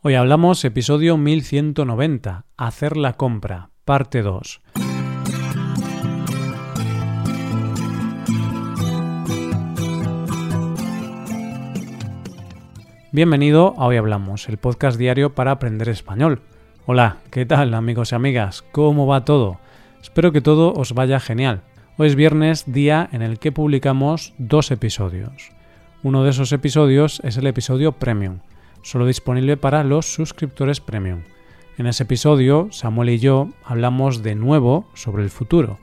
Hoy hablamos episodio 1190, Hacer la compra, parte 2. Bienvenido a Hoy Hablamos, el podcast diario para aprender español. Hola, ¿qué tal amigos y amigas? ¿Cómo va todo? Espero que todo os vaya genial. Hoy es viernes, día en el que publicamos dos episodios. Uno de esos episodios es el episodio Premium solo disponible para los suscriptores premium. En ese episodio, Samuel y yo hablamos de nuevo sobre el futuro,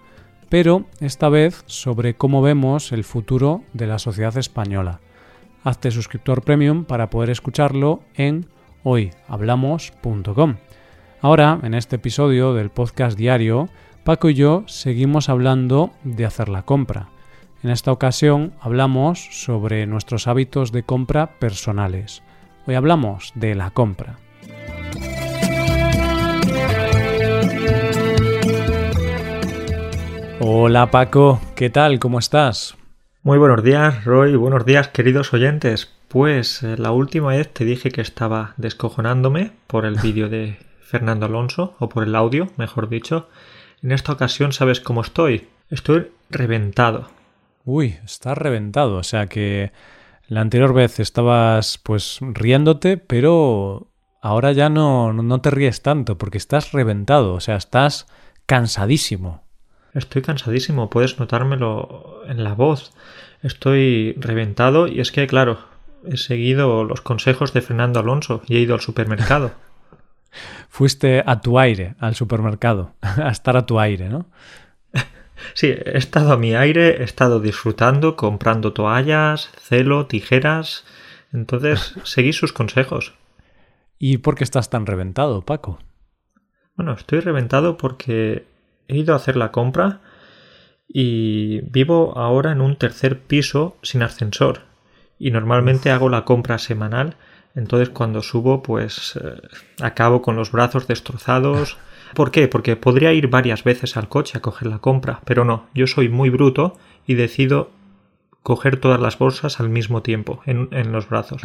pero esta vez sobre cómo vemos el futuro de la sociedad española. Hazte suscriptor premium para poder escucharlo en hoyhablamos.com. Ahora, en este episodio del podcast diario, Paco y yo seguimos hablando de hacer la compra. En esta ocasión hablamos sobre nuestros hábitos de compra personales. Hoy hablamos de la compra. Hola Paco, ¿qué tal? ¿Cómo estás? Muy buenos días, Roy. Buenos días, queridos oyentes. Pues eh, la última vez te dije que estaba descojonándome por el vídeo de Fernando Alonso, o por el audio, mejor dicho. En esta ocasión, ¿sabes cómo estoy? Estoy reventado. Uy, estás reventado. O sea que la anterior vez estabas pues riéndote, pero ahora ya no, no te ríes tanto porque estás reventado, o sea, estás cansadísimo. Estoy cansadísimo, puedes notármelo en la voz. Estoy reventado y es que, claro, he seguido los consejos de Fernando Alonso y he ido al supermercado. Fuiste a tu aire, al supermercado, a estar a tu aire, ¿no? Sí, he estado a mi aire, he estado disfrutando, comprando toallas, celo, tijeras. Entonces, seguí sus consejos. ¿Y por qué estás tan reventado, Paco? Bueno, estoy reventado porque he ido a hacer la compra y vivo ahora en un tercer piso sin ascensor. Y normalmente hago la compra semanal. Entonces, cuando subo, pues eh, acabo con los brazos destrozados. ¿Por qué? Porque podría ir varias veces al coche a coger la compra, pero no, yo soy muy bruto y decido coger todas las bolsas al mismo tiempo en, los brazos.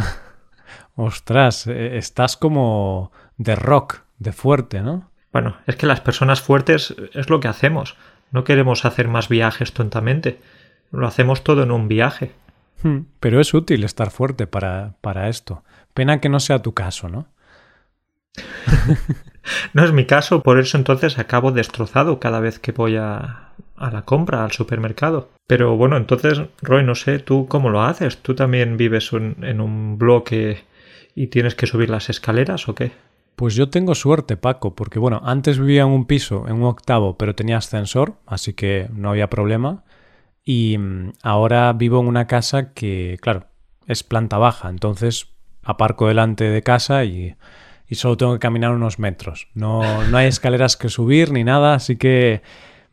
Ostras, eh, estás como de rock, de fuerte, ¿no? Bueno, es que las personas fuertes es lo que hacemos. No queremos hacer más viajes tontamente. Lo hacemos todo en un viaje. Hmm, pero es útil estar fuerte para, para esto. Pena que no sea tu caso, ¿no? no es mi caso, por eso entonces acabo destrozado cada vez que voy a, a la compra, al supermercado. Pero bueno, entonces, Roy, no sé, ¿tú cómo lo haces? ¿Tú también vives en un bloque y tienes que subir las escaleras o qué? Pues yo tengo suerte, Paco, porque bueno, antes vivía en un piso, en un octavo, pero tenía ascensor, así que no había problema. Y mm, ahora vivo en una casa que, claro, es planta baja, entonces aparco delante de casa y y solo tengo que caminar unos metros. No, no hay escaleras que subir ni nada, así que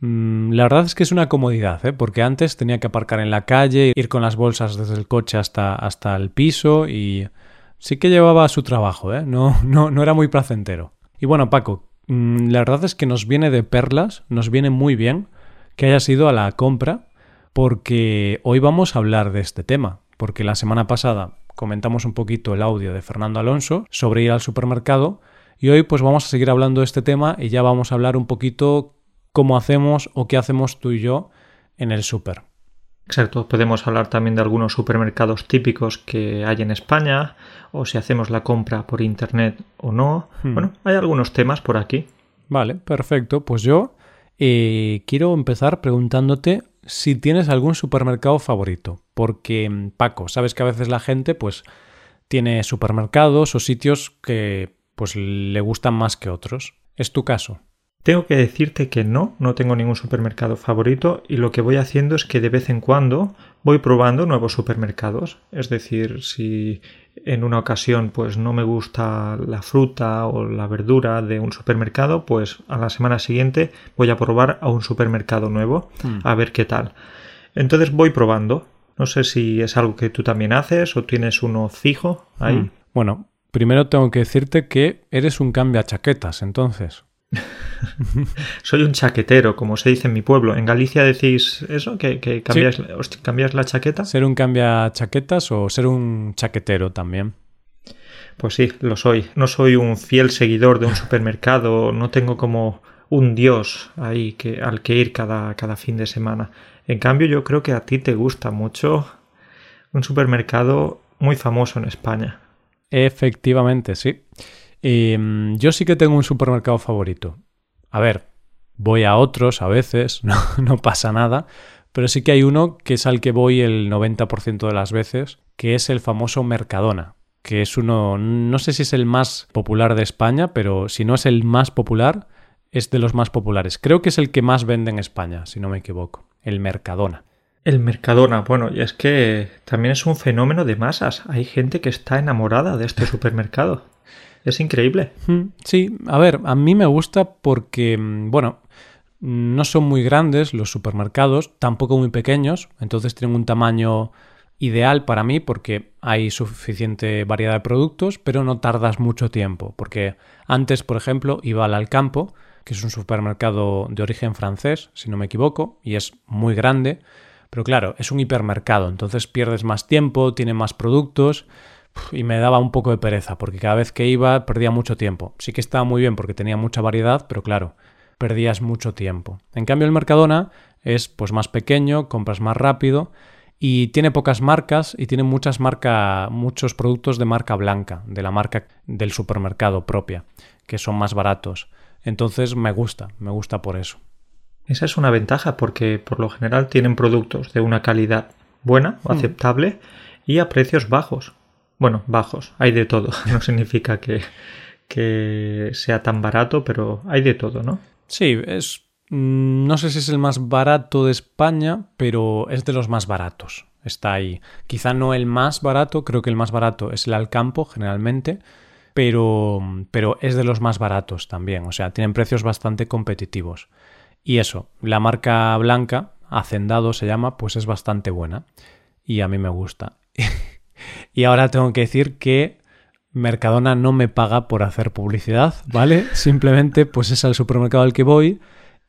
mm, la verdad es que es una comodidad, ¿eh? porque antes tenía que aparcar en la calle, ir con las bolsas desde el coche hasta, hasta el piso y sí que llevaba su trabajo, ¿eh? no, no, no era muy placentero. Y bueno, Paco, mm, la verdad es que nos viene de perlas, nos viene muy bien que hayas ido a la compra porque hoy vamos a hablar de este tema, porque la semana pasada comentamos un poquito el audio de Fernando Alonso sobre ir al supermercado y hoy pues vamos a seguir hablando de este tema y ya vamos a hablar un poquito cómo hacemos o qué hacemos tú y yo en el súper. Exacto, podemos hablar también de algunos supermercados típicos que hay en España o si hacemos la compra por internet o no. Hmm. Bueno, hay algunos temas por aquí. Vale, perfecto. Pues yo eh, quiero empezar preguntándote si tienes algún supermercado favorito. Porque, mm, Paco, sabes que a veces la gente, pues, tiene supermercados o sitios que, pues, le gustan más que otros. ¿Es tu caso? Tengo que decirte que no, no tengo ningún supermercado favorito y lo que voy haciendo es que de vez en cuando voy probando nuevos supermercados. Es decir, si en una ocasión pues no me gusta la fruta o la verdura de un supermercado, pues a la semana siguiente voy a probar a un supermercado nuevo hmm. a ver qué tal. Entonces voy probando. No sé si es algo que tú también haces o tienes uno fijo ahí. Hmm. Bueno, primero tengo que decirte que eres un cambia chaquetas, entonces. Soy un chaquetero, como se dice en mi pueblo. ¿En Galicia decís eso? ¿Que, cambias, la chaqueta? ¿Ser un cambia chaquetas o ser un chaquetero también? Pues sí, lo soy. No soy un fiel seguidor de un supermercado, no tengo como un dios ahí que, al que ir cada, cada fin de semana. En cambio, yo creo que a ti te gusta mucho un supermercado muy famoso en España. Efectivamente, sí. Em, yo sí que tengo un supermercado favorito. A ver, voy a otros a veces, no, no pasa nada, pero sí que hay uno que es al que voy el 90% de las veces, que es el famoso Mercadona, que es uno, no sé si es el más popular de España, pero si no es el más popular, es de los más populares. Creo que es el que más vende en España, si no me equivoco, el Mercadona. El Mercadona, bueno, y es que también es un fenómeno de masas. Hay gente que está enamorada de este supermercado. Es increíble. Sí, a ver, a mí me gusta porque, mm, bueno, no son muy grandes los supermercados, tampoco muy pequeños, entonces tienen un tamaño ideal para mí porque hay suficiente variedad de productos, pero no tardas mucho tiempo, porque antes, por ejemplo, iba al Alcampo, que es un supermercado de origen francés, si no me equivoco, y es muy grande, pero claro, es un hipermercado, entonces pierdes más tiempo, tiene más productos y me daba un poco de pereza, porque cada vez que iba perdía mucho tiempo. Sí que estaba muy bien porque tenía mucha variedad, pero claro, perdías mucho tiempo. En cambio, el Mercadona es pues más pequeño, compras más rápido y tiene pocas marcas y tiene muchas marcas, muchos productos de marca blanca, de la marca del supermercado propia, que son más baratos. Entonces me gusta, me gusta por eso. Esa es una ventaja porque por lo general tienen productos de una calidad buena o hmm. aceptable y a precios bajos. Bueno, bajos, hay de todo. No significa que, que sea tan barato, pero hay de todo, ¿no? Sí, es. Mm, no sé si es el más barato de España, pero es de los más baratos. Está ahí. Quizá no el más barato, creo que el más barato es el Alcampo, generalmente, pero, pero es de los más baratos también. O sea, tienen precios bastante competitivos. Y eso, la marca blanca, Hacendado se llama, pues es bastante buena. Y a mí me gusta. y ahora tengo que decir que Mercadona no me paga por hacer publicidad, ¿vale? Simplemente pues es al supermercado al que voy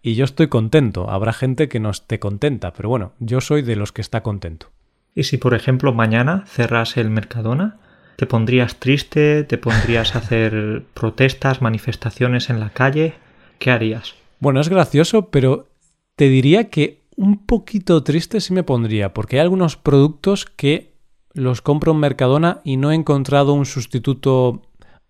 y yo estoy contento. Habrá gente que no esté contenta, pero bueno, yo soy de los que está contento. ¿Y si por ejemplo mañana cerras el Mercadona? ¿Te pondrías triste? ¿Te pondrías a hacer protestas, manifestaciones en la calle? ¿Qué harías? Bueno, es gracioso, pero te diría que un poquito triste sí me pondría, porque hay algunos productos que los compro en Mercadona y no he encontrado un sustituto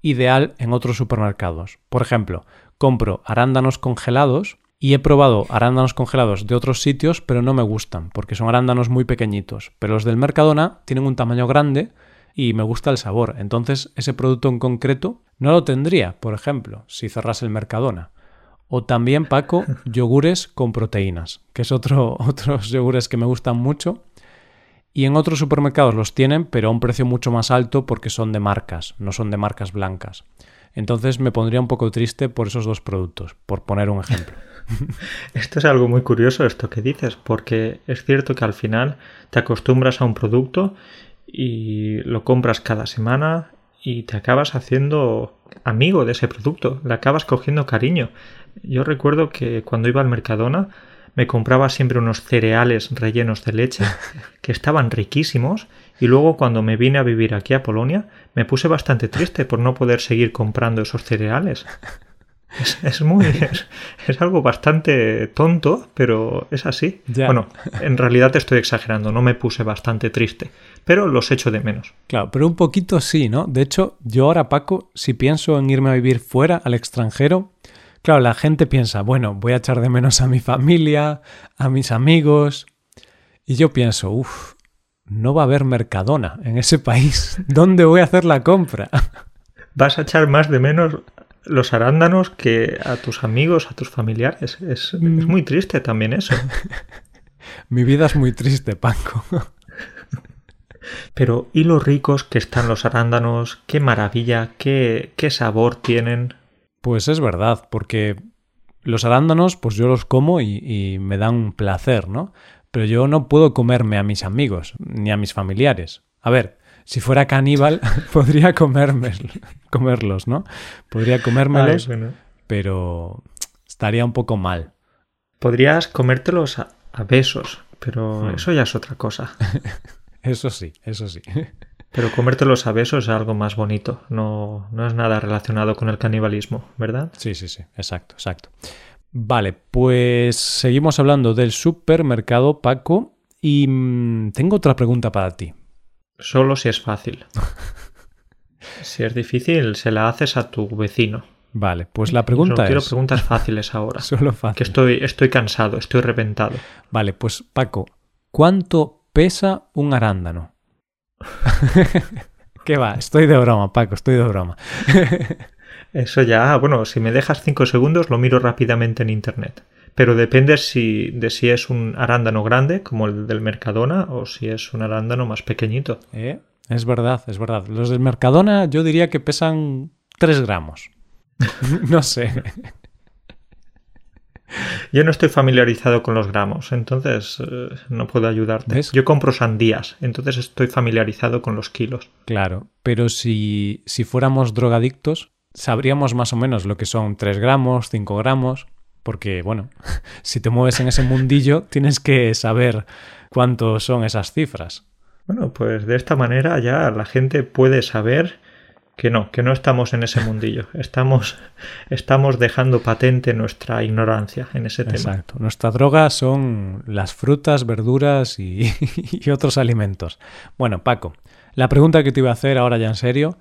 ideal en otros supermercados. Por ejemplo, compro arándanos congelados y he probado arándanos congelados de otros sitios, pero no me gustan, porque son arándanos muy pequeñitos. Pero los del Mercadona tienen un tamaño grande y me gusta el sabor. Entonces, ese producto en concreto no lo tendría, por ejemplo, si cerrase el Mercadona. O también, Paco, yogures con proteínas, que es otro, otros yogures que me gustan mucho y en otros supermercados los tienen, pero a un precio mucho más alto porque son de marcas, no son de marcas blancas. Entonces me pondría un poco triste por esos dos productos, por poner un ejemplo. Esto es algo muy curioso esto que dices, porque es cierto que al final te acostumbras a un producto y lo compras cada semana y te acabas haciendo amigo de ese producto, le acabas cogiendo cariño. Yo recuerdo que cuando iba al Mercadona me compraba siempre unos cereales rellenos de leche que estaban riquísimos y luego cuando me vine a vivir aquí a Polonia me puse bastante triste por no poder seguir comprando esos cereales. Es, muy es, algo bastante tonto, pero es así. Bueno, en realidad estoy exagerando, no me puse bastante triste, pero los echo de menos. Claro, pero un poquito sí, ¿no? De hecho, yo ahora Paco, si pienso en irme a vivir fuera al extranjero, Claro, la gente piensa, bueno, voy a echar de menos a mi familia, a mis amigos. Y yo pienso, uff, no va a haber Mercadona en ese país. ¿Dónde voy a hacer la compra? Vas a echar más de menos los arándanos que a tus amigos, a tus familiares. Es, mm. muy triste también eso. Mi vida es muy triste, Paco. Pero, ¿y los ricos que están los arándanos? ¡Qué maravilla! ¿Qué, qué sabor tienen? Pues es verdad, porque los arándanos, pues yo los como y, me dan placer, ¿no? Pero yo no puedo comerme a mis amigos ni a mis familiares. A ver, si fuera caníbal, podría comerme, comerlos, ¿no? Podría comérmelos, pero estaría un poco mal. Podrías comértelos a, besos, pero hmm. eso ya es otra cosa. eso sí, eso sí. Pero comértelos a besos es algo más bonito, no, no es nada relacionado con el canibalismo, ¿verdad? Sí, sí, sí, exacto, exacto. Vale, pues seguimos hablando del supermercado, Paco, y mm, tengo otra pregunta para ti. Solo si es fácil. si es difícil, se la haces a tu vecino. Vale, pues la pregunta Solo es... quiero preguntas fáciles ahora. Solo fácil. Que estoy, estoy cansado, estoy reventado. Vale, pues Paco, ¿cuánto pesa un arándano? ¿Qué va? Estoy de broma, Paco, estoy de broma. Eso ya, bueno, si me dejas cinco segundos lo miro rápidamente en internet. Pero depende si, de si es un arándano grande, como el del Mercadona, o si es un arándano más pequeñito. ¿Eh? Es verdad, es verdad. Los del Mercadona yo diría que pesan 3 gramos. no sé. Yo no estoy familiarizado con los gramos, entonces eh, no puedo ayudarte. ¿Ves? Yo compro sandías, entonces estoy familiarizado con los kilos. Claro, pero si, si fuéramos drogadictos, sabríamos más o menos lo que son 3 gramos, 5 gramos, porque, bueno, si te mueves en ese mundillo, tienes que saber cuánto son esas cifras. Bueno, pues de esta manera ya la gente puede saber que no, que no estamos en ese mundillo. Estamos, estamos dejando patente nuestra ignorancia en ese tema. Exacto. Nuestra droga son las frutas, verduras y, otros alimentos. Bueno, Paco, la pregunta que te iba a hacer ahora ya en serio,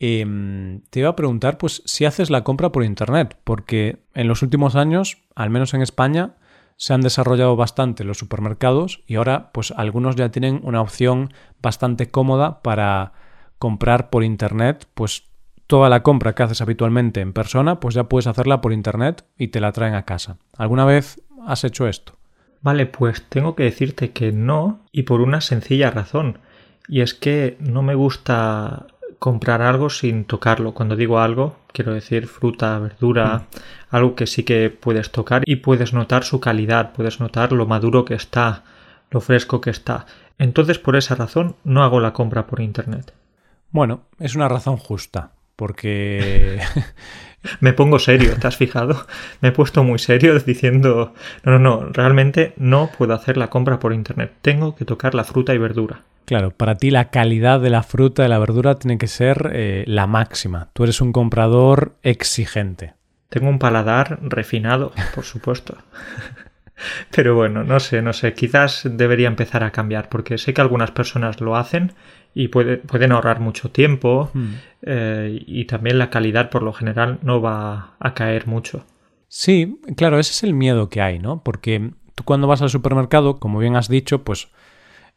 eh, te iba a preguntar pues si haces la compra por internet, porque en los últimos años, al menos en España, se han desarrollado bastante los supermercados y ahora pues algunos ya tienen una opción bastante cómoda para comprar por internet, pues toda la compra que haces habitualmente en persona, pues ya puedes hacerla por internet y te la traen a casa. ¿Alguna vez has hecho esto? Vale, pues tengo que decirte que no y por una sencilla razón. Y es que no me gusta comprar algo sin tocarlo. Cuando digo algo, quiero decir fruta, verdura, mm. algo que sí que puedes tocar y puedes notar su calidad, puedes notar lo maduro que está, lo fresco que está. Entonces, por esa razón, no hago la compra por internet. Bueno, es una razón justa, porque... Me pongo serio, ¿te has fijado? Me he puesto muy serio diciendo, no, no, no, realmente no puedo hacer la compra por internet, tengo que tocar la fruta y verdura. Claro, para ti la calidad de la fruta y la verdura tiene que ser eh, la máxima. Tú eres un comprador exigente. Tengo un paladar refinado, por supuesto. Pero bueno, no sé, no sé, quizás debería empezar a cambiar, porque sé que algunas personas lo hacen y puede, pueden ahorrar mucho tiempo Hmm. eh, y también la calidad por lo general no va a caer mucho. Sí, claro, ese es el miedo que hay, ¿no? Porque tú cuando vas al supermercado, como bien has dicho, pues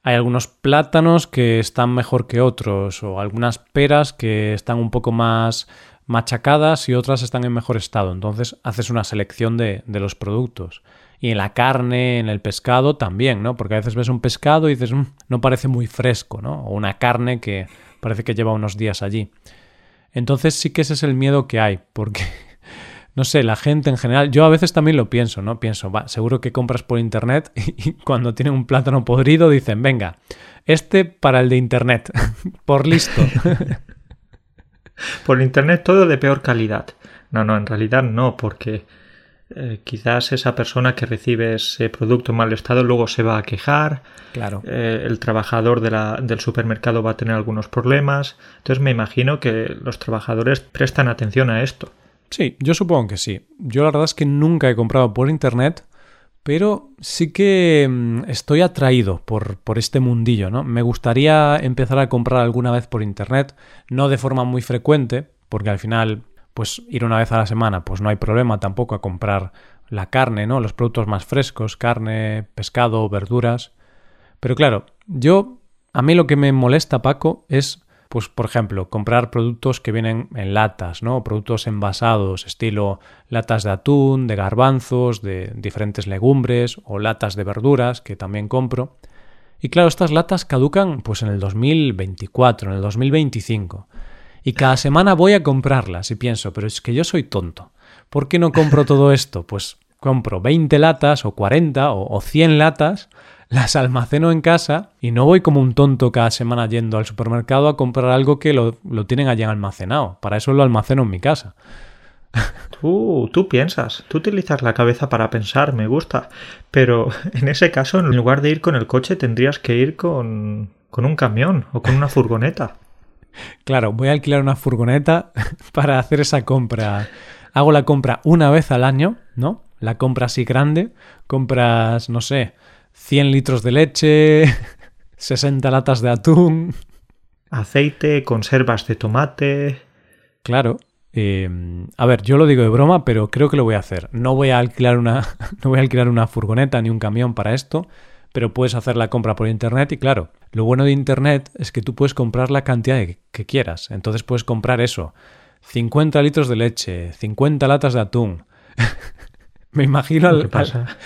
hay algunos plátanos que están mejor que otros o algunas peras que están un poco más machacadas y otras están en mejor estado. Entonces haces una selección de, de los productos. Y en la carne, en el pescado también, ¿no? Porque a veces ves un pescado y dices, "Mm, no parece muy fresco, ¿no? O una carne que parece que lleva unos días allí. Entonces sí que ese es el miedo que hay, porque, no sé, la gente en general, yo a veces también lo pienso, ¿no? Pienso, va, seguro que compras por internet y cuando tienen un plátano podrido dicen, venga, este para el de internet, por listo. Por internet todo de peor calidad. No, no, en realidad no, porque eh, quizás esa persona que recibe ese producto en mal estado luego se va a quejar, Claro. eh, el trabajador de la- del supermercado va a tener algunos problemas. Entonces me imagino que los trabajadores prestan atención a esto. Sí, yo supongo que sí. Yo la verdad es que nunca he comprado por internet, pero sí que mm, estoy atraído por, por este mundillo, ¿no? Me gustaría empezar a comprar alguna vez por internet, no de forma muy frecuente, porque al final, pues ir una vez a la semana, pues no hay problema tampoco a comprar la carne, ¿no? Los productos más frescos, carne, pescado, verduras. Pero claro, yo, a mí lo que me molesta, Paco, es, pues, por ejemplo, comprar productos que vienen en latas, ¿no? Productos envasados, estilo latas de atún, de garbanzos, de diferentes legumbres o latas de verduras, que también compro. Y claro, estas latas caducan pues en el 2024, en el 2025. Y cada semana voy a comprarlas y pienso, pero es que yo soy tonto. ¿Por qué no compro todo esto? Pues compro 20 latas o 40 o, o 100 latas, las almaceno en casa y no voy como un tonto cada semana yendo al supermercado a comprar algo que lo, lo tienen allí almacenado. Para eso lo almaceno en mi casa. Tú, tú piensas, tú utilizas la cabeza para pensar, me gusta. Pero en ese caso, en lugar de ir con el coche, tendrías que ir con, con un camión o con una furgoneta. Claro, voy a alquilar una furgoneta para hacer esa compra. Hago la compra una vez al año, ¿no? La compra así grande. Compras, no sé, 100 litros de leche, 60 latas de atún. Aceite, conservas de tomate. Claro. Eh, a ver, yo lo digo de broma, pero creo que lo voy a hacer. No voy a alquilar una, no voy a alquilar una furgoneta ni un camión para esto, pero puedes hacer la compra por internet y claro, lo bueno de internet es que tú puedes comprar la cantidad que quieras. Entonces puedes comprar eso. 50 litros de leche, 50 latas de atún. Me imagino al,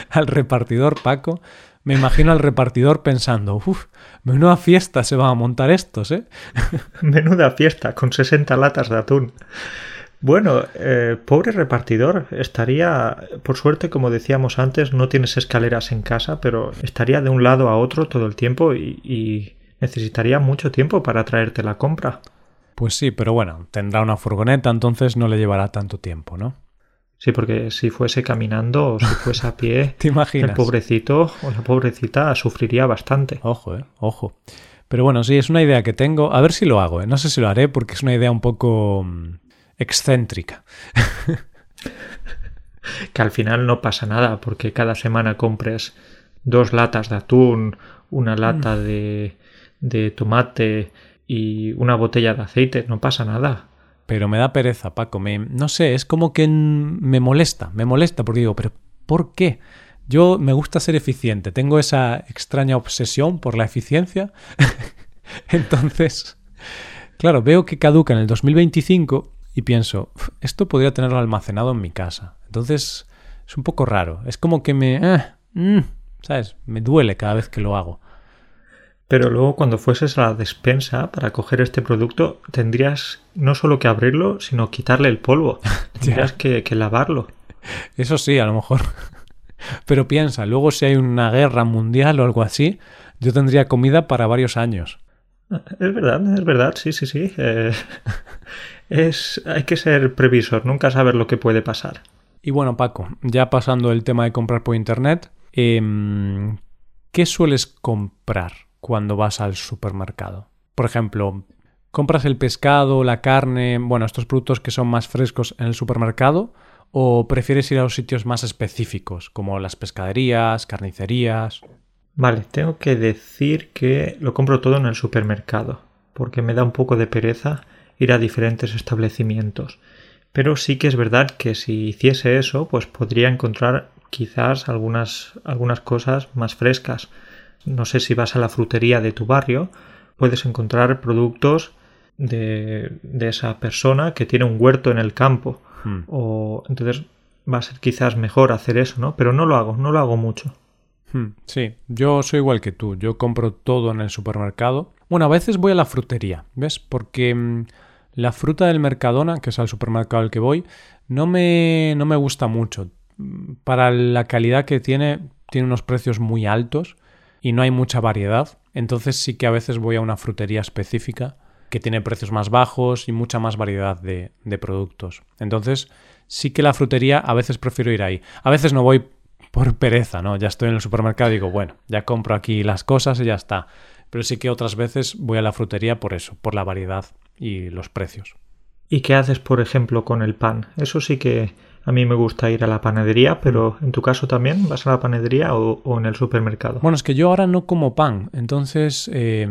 al, repartidor Paco, me imagino al repartidor pensando, uff, menuda fiesta se van a montar estos, ¿eh? menuda fiesta, con 60 latas de atún. Bueno, eh, pobre repartidor, estaría, por suerte, como decíamos antes, no tienes escaleras en casa, pero estaría de un lado a otro todo el tiempo y, y necesitaría mucho tiempo para traerte la compra. Pues sí, pero bueno, tendrá una furgoneta, entonces no le llevará tanto tiempo, ¿no? Sí, porque si fuese caminando o si fuese a pie, ¿Te imaginas? el pobrecito o la pobrecita sufriría bastante. Ojo, eh, ojo. Pero bueno, sí, es una idea que tengo. A ver si lo hago, ¿eh? No sé si lo haré porque es una idea un poco mm, excéntrica. que al final no pasa nada porque cada semana compres dos latas de atún, una lata mm. de, de tomate y una botella de aceite, no pasa nada. Pero me da pereza, Paco. Me, no sé, es como que me molesta, me molesta porque digo, pero ¿por qué? Yo me gusta ser eficiente, tengo esa extraña obsesión por la eficiencia. Entonces, claro, veo que caduca en el 2025 y pienso, esto podría tenerlo almacenado en mi casa. Entonces es un poco raro. Es como que me... Eh, mm, ¿Sabes? Me duele cada vez que lo hago. Pero luego cuando fueses a la despensa para coger este producto, tendrías no solo que abrirlo, sino quitarle el polvo. Tendrías que, que lavarlo. Eso sí, a lo mejor. Pero piensa, luego si hay una guerra mundial o algo así, yo tendría comida para varios años. Es verdad, es verdad, sí, sí, sí. Eh, es, hay que ser previsor, nunca saber lo que puede pasar. Y bueno, Paco, ya pasando el tema de comprar por internet, em, ¿qué sueles comprar cuando vas al supermercado? Por ejemplo, ¿compras el pescado, la carne, bueno, estos productos que son más frescos en el supermercado? ¿O prefieres ir a los sitios más específicos, como las pescaderías, carnicerías? Vale, tengo que decir que lo compro todo en el supermercado, porque me da un poco de pereza ir a diferentes establecimientos. Pero sí que es verdad que si hiciese eso, pues podría encontrar quizás algunas, algunas cosas más frescas. No sé si vas a la frutería de tu barrio, puedes encontrar productos de, de esa persona que tiene un huerto en el campo. Hmm. O entonces va a ser quizás mejor hacer eso, ¿no? Pero no lo hago, no lo hago mucho. Hmm, sí, yo soy igual que tú, yo compro todo en el supermercado. Bueno, a veces voy a la frutería, ¿ves? Porque mm, la fruta del Mercadona, que es al supermercado al que voy, no me, no me gusta mucho. Para la calidad que tiene, tiene unos precios muy altos y no hay mucha variedad. Entonces sí que a veces voy a una frutería específica que tiene precios más bajos y mucha más variedad de, de productos. Entonces sí que la frutería a veces prefiero ir ahí. A veces no voy por pereza, ¿no? Ya estoy en el supermercado y digo, bueno, ya compro aquí las cosas y ya está. Pero sí que otras veces voy a la frutería por eso, por la variedad y los precios. ¿Y qué haces, por ejemplo, con el pan? Eso sí que a mí me gusta ir a la panadería, pero en tu caso también vas a la panadería o, en el supermercado. Bueno, es que yo ahora no como pan, entonces eh,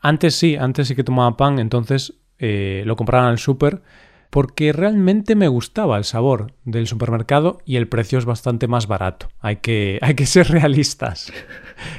antes sí, antes sí que tomaba pan, entonces eh, lo compraba en el súper porque realmente me gustaba el sabor del supermercado y el precio es bastante más barato. Hay que, hay que ser realistas.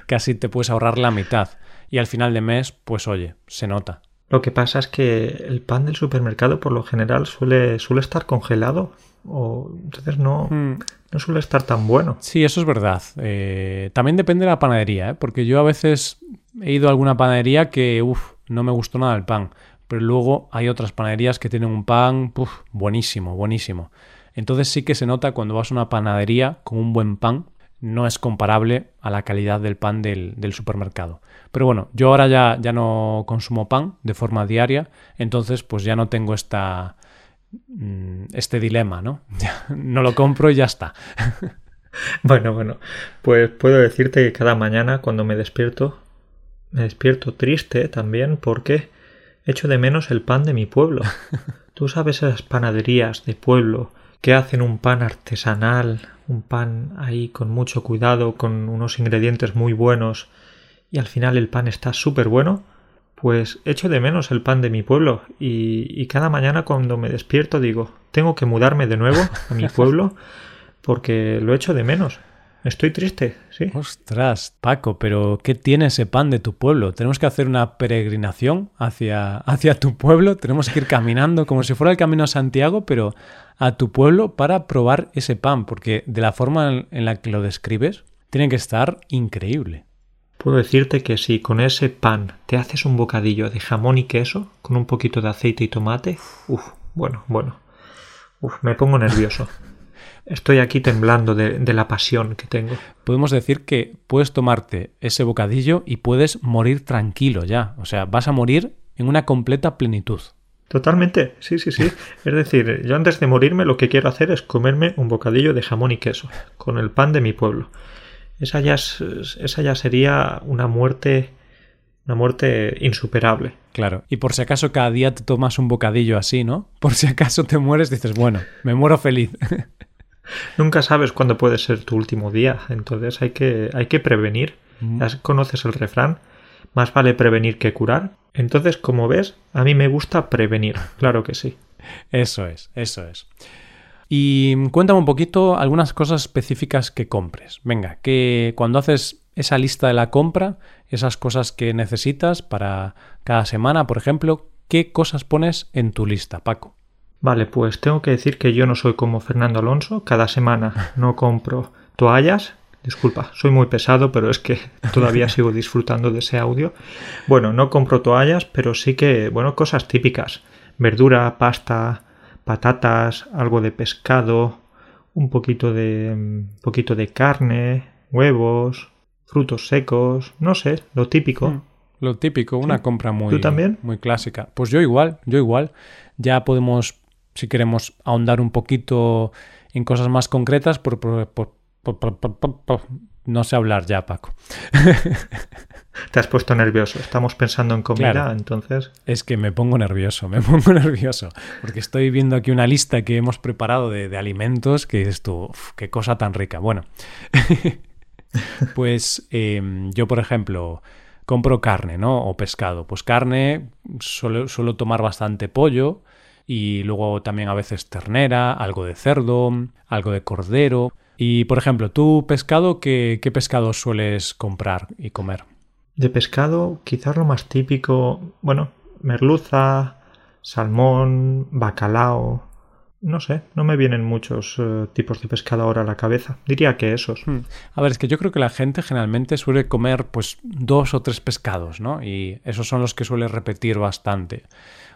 Casi te puedes ahorrar la mitad. Y al final de mes, pues oye, se nota. Lo que pasa es que el pan del supermercado por lo general suele, suele estar congelado. O entonces no, hmm. no suele estar tan bueno. Sí, eso es verdad. Eh, también depende de la panadería, ¿eh? porque yo a veces he ido a alguna panadería que, no me gustó nada el pan pero luego hay otras panaderías que tienen un pan buenísimo, buenísimo. Entonces sí que se nota cuando vas a una panadería con un buen pan, no es comparable a la calidad del pan del, supermercado. Pero bueno, yo ahora ya, ya no consumo pan de forma diaria, entonces pues ya no tengo esta, mm, este dilema, ¿no? no lo compro y ya está. Bueno, bueno, pues puedo decirte que cada mañana cuando me despierto me despierto triste también porque echo de menos el pan de mi pueblo. Tú sabes esas panaderías de pueblo que hacen un pan artesanal, un pan ahí con mucho cuidado, con unos ingredientes muy buenos, y al final el pan está súper bueno, pues echo de menos el pan de mi pueblo y, y, cada mañana cuando me despierto digo, tengo que mudarme de nuevo a mi pueblo porque lo echo de menos. Estoy triste, sí. Ostras, Paco, pero ¿qué tiene ese pan de tu pueblo? Tenemos que hacer una peregrinación hacia, hacia tu pueblo, tenemos que ir caminando como si fuera el camino a Santiago, pero a tu pueblo para probar ese pan, porque de la forma en la que lo describes, tiene que estar increíble. Puedo decirte que si con ese pan te haces un bocadillo de jamón y queso, con un poquito de aceite y tomate, uff, bueno, bueno, uff, me pongo nervioso. Estoy aquí temblando de, la pasión que tengo. Podemos decir que puedes tomarte ese bocadillo y puedes morir tranquilo ya. O sea, vas a morir en una completa plenitud. Totalmente, sí, sí, sí. Es decir, yo antes de morirme lo que quiero hacer es comerme un bocadillo de jamón y queso, con el pan de mi pueblo. Esa ya, esa ya sería una muerte una muerte insuperable. Claro. Y por si acaso cada día te tomas un bocadillo así, ¿no? Por si acaso te mueres, dices, bueno, me muero feliz. Nunca sabes cuándo puede ser tu último día, entonces hay que, hay que prevenir. Mm. Ya conoces el refrán, más vale prevenir que curar. Entonces, como ves, a mí me gusta prevenir, claro que sí. Eso es, eso es. Y cuéntame un poquito algunas cosas específicas que compres. Venga, que cuando haces esa lista de la compra, esas cosas que necesitas para cada semana, por ejemplo, ¿qué cosas pones en tu lista, Paco? Vale, pues tengo que decir que yo no soy como Fernando Alonso. Cada semana no compro toallas. Disculpa, soy muy pesado, pero es que todavía sigo disfrutando de ese audio. Bueno, no compro toallas, pero sí que, bueno, cosas típicas. Verdura, pasta, patatas, algo de pescado, un poquito de, un poquito de carne, huevos, frutos secos, no sé, lo típico. Mm, lo típico, una compra muy, muy clásica. Pues yo igual, yo igual. Ya podemos si queremos ahondar un poquito en cosas más concretas, por, no sé hablar ya, Paco. Te has puesto nervioso. Estamos pensando en comida, entonces. Es que me pongo nervioso, me pongo nervioso. Porque estoy viendo aquí una lista que hemos preparado de, alimentos que es tú, qué cosa tan rica. Bueno, pues em, yo, por ejemplo, compro carne, ¿no? O pescado. Pues carne, suelo tomar bastante pollo y luego también a veces ternera, algo de cerdo, algo de cordero. Y por ejemplo, tú pescado, ¿qué, qué pescado sueles comprar y comer? De pescado, quizás lo más típico, bueno, merluza, salmón, bacalao. No sé, no me vienen muchos eh, tipos de pescado ahora a la cabeza. Diría que esos. Hmm. A ver, es que yo creo que la gente generalmente suele comer pues dos o tres pescados, ¿no? Y esos son los que suele repetir bastante.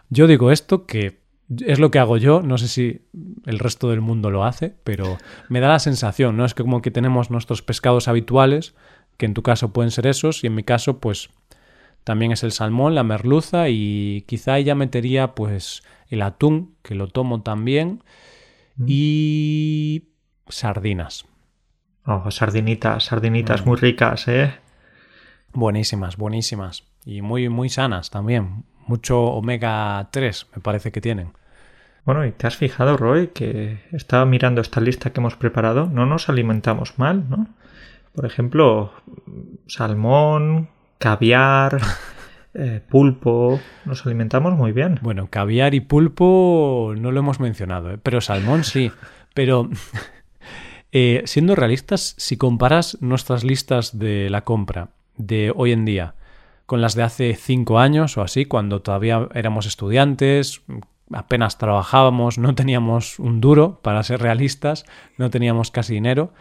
Yo digo esto que es lo que hago yo, no sé si el resto del mundo lo hace, pero me da la sensación, ¿no? Es que como que tenemos nuestros pescados habituales, que en tu caso pueden ser esos, y en mi caso, pues también es el salmón, la merluza, y quizá ya metería, pues, el atún, que lo tomo también, mm. y sardinas. Oh, sardinitas, sardinitas mm. muy ricas, ¿eh? Buenísimas, buenísimas. Y muy, muy sanas también mucho omega 3, me parece que tienen. Bueno, y te has fijado, Roy, que estaba mirando esta lista que hemos preparado, no nos alimentamos mal, ¿no? Por ejemplo, salmón, caviar, eh, pulpo, nos alimentamos muy bien. Bueno, caviar y pulpo no lo hemos mencionado, ¿eh? pero salmón sí. Pero eh, siendo realistas, si comparas nuestras listas de la compra de hoy en día con las de hace cinco años o así, cuando todavía éramos estudiantes, apenas trabajábamos, no teníamos un duro, para ser realistas, no teníamos casi dinero.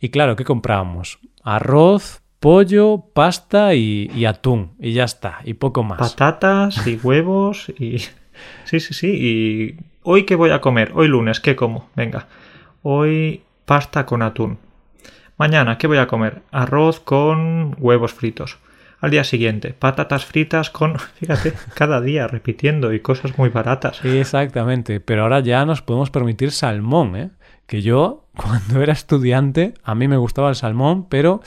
Y claro, ¿qué comprábamos? Arroz, pollo, pasta y, atún. Y ya está, y poco más. Patatas y huevos y... Sí, sí, sí. Y hoy qué voy a comer? Hoy lunes, ¿qué como? Venga. Hoy pasta con atún. Mañana, ¿qué voy a comer? Arroz con huevos fritos al día siguiente. Patatas fritas con, fíjate, cada día repitiendo y cosas muy baratas. Sí, exactamente. Pero ahora ya nos podemos permitir salmón, ¿eh? Que yo, cuando era estudiante, a mí me gustaba el salmón, pero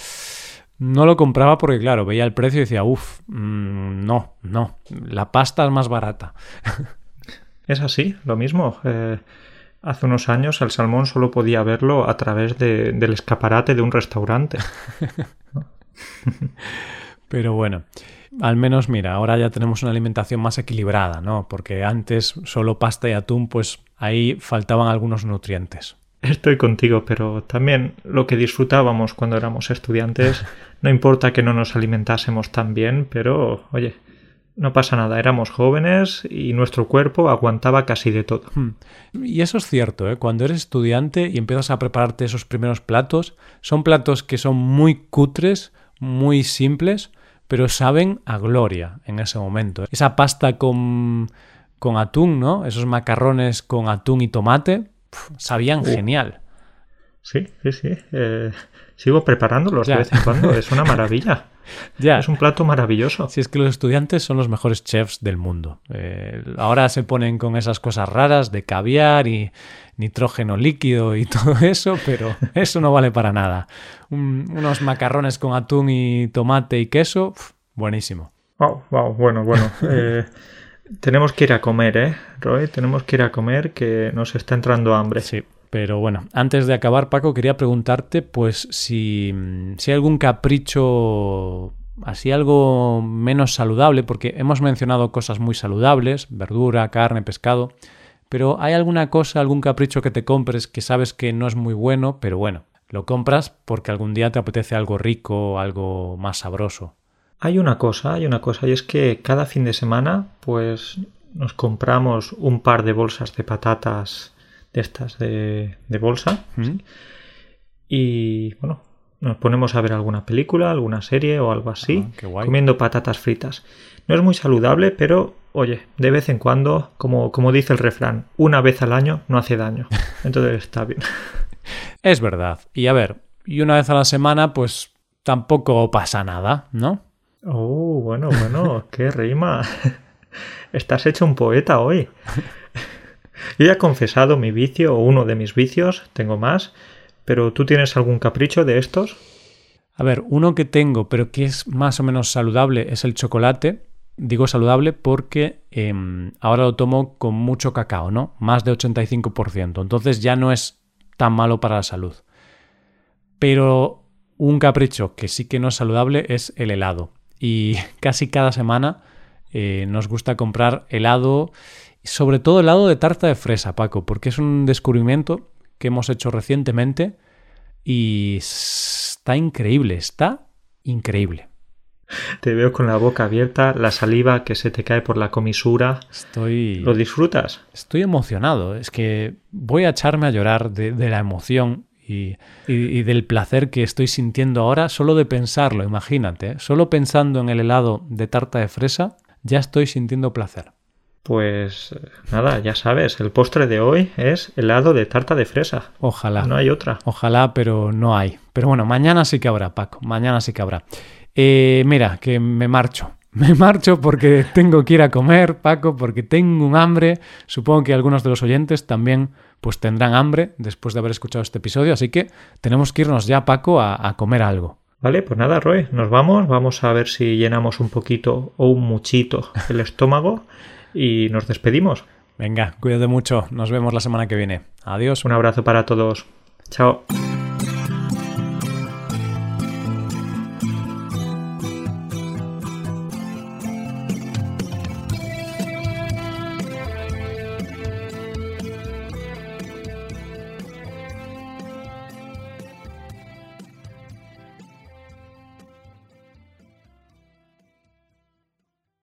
no lo compraba porque, claro, veía el precio y decía, uff, mm, no, no, la pasta es más barata. Es así, lo mismo. Eh, hace unos años el salmón solo podía verlo a través del escaparate de un restaurante. Pero bueno, al menos mira, ahora ya tenemos una alimentación más equilibrada, ¿no? Porque antes solo pasta y atún, pues ahí faltaban algunos nutrientes. Estoy contigo, pero también lo que disfrutábamos cuando éramos estudiantes, no importa que no nos alimentásemos tan bien, pero oye, no pasa nada, éramos jóvenes y nuestro cuerpo aguantaba casi de todo. Hmm. Y eso es cierto, ¿eh? cuando eres estudiante y empiezas a prepararte esos primeros platos, son platos que son muy cutres, muy simples, pero saben a gloria en ese momento. Esa pasta con, con atún, ¿no? Esos macarrones con atún y tomate, sabían uh. genial. Sí, sí, sí. Eh, sigo preparándolos de vez en cuando. Es una maravilla. ya. Es un plato maravilloso. Si es que los estudiantes son los mejores chefs del mundo. Eh, ahora se ponen con esas cosas raras de caviar y nitrógeno líquido y todo eso, pero eso no vale para nada. unos macarrones con atún y tomate y queso, buenísimo. Wow, wow, bueno, bueno. Eh, tenemos que ir a comer, ¿eh, Roy? Tenemos que ir a comer que nos está entrando hambre. Sí. Pero bueno, antes de acabar, Paco, quería preguntarte, pues, si, si hay algún capricho así algo menos saludable, porque hemos mencionado cosas muy saludables, verdura, carne, pescado, pero ¿hay alguna cosa, algún capricho que te compres que sabes que no es muy bueno, pero bueno, lo compras porque algún día te apetece algo rico, algo más sabroso? Hay una cosa, hay una cosa, y es que cada fin de semana, pues nos compramos un par de bolsas de patatas de estas de, bolsa. Y bueno, nos ponemos a ver alguna película, alguna serie o algo así, ah, comiendo patatas fritas. No es muy saludable, pero oye, de vez en cuando, como, como dice el refrán, una vez al año no hace daño. Entonces está bien. Es verdad. Y a ver, y una vez a la semana, pues tampoco pasa nada, ¿no? Oh, bueno, bueno, qué rima. Estás hecho un poeta hoy. Yo ya he confesado mi vicio o uno de mis vicios, tengo más, pero ¿tú tienes algún capricho de estos? A ver, uno que tengo, pero que es más o menos saludable, es el chocolate. Digo saludable porque em, ahora lo tomo con mucho cacao, ¿no? Más de 85%. Entonces ya no es tan malo para la salud. Pero un capricho que sí que no es saludable es el helado. Y casi cada semana eh, nos gusta comprar helado sobre todo el lado de tarta de fresa, Paco, porque es un descubrimiento que hemos hecho recientemente y está increíble, está increíble. Te veo con la boca abierta, la saliva que se te cae por la comisura. Estoy. ¿Lo disfrutas? Estoy emocionado. Es que voy a echarme a llorar de, la emoción y, y, del placer que estoy sintiendo ahora solo de pensarlo. Imagínate, ¿eh? solo pensando en el helado de tarta de fresa, ya estoy sintiendo placer. Pues nada, ya sabes, el postre de hoy es helado de tarta de fresa. Ojalá. No hay otra. Ojalá, pero no hay. Pero bueno, mañana sí que habrá, Paco. Mañana sí que habrá. Eh, mira, que me marcho. Me marcho porque tengo que ir a comer, Paco, porque tengo un hambre. Supongo que algunos de los oyentes también pues tendrán hambre después de haber escuchado este episodio, así que tenemos que irnos ya, Paco, a, a comer algo. Vale, pues nada, Roy, nos vamos. Vamos a ver si llenamos un poquito o un muchito el estómago y nos despedimos. Venga, cuídate mucho. Nos vemos la semana que viene. Adiós. Un abrazo para todos. Chao.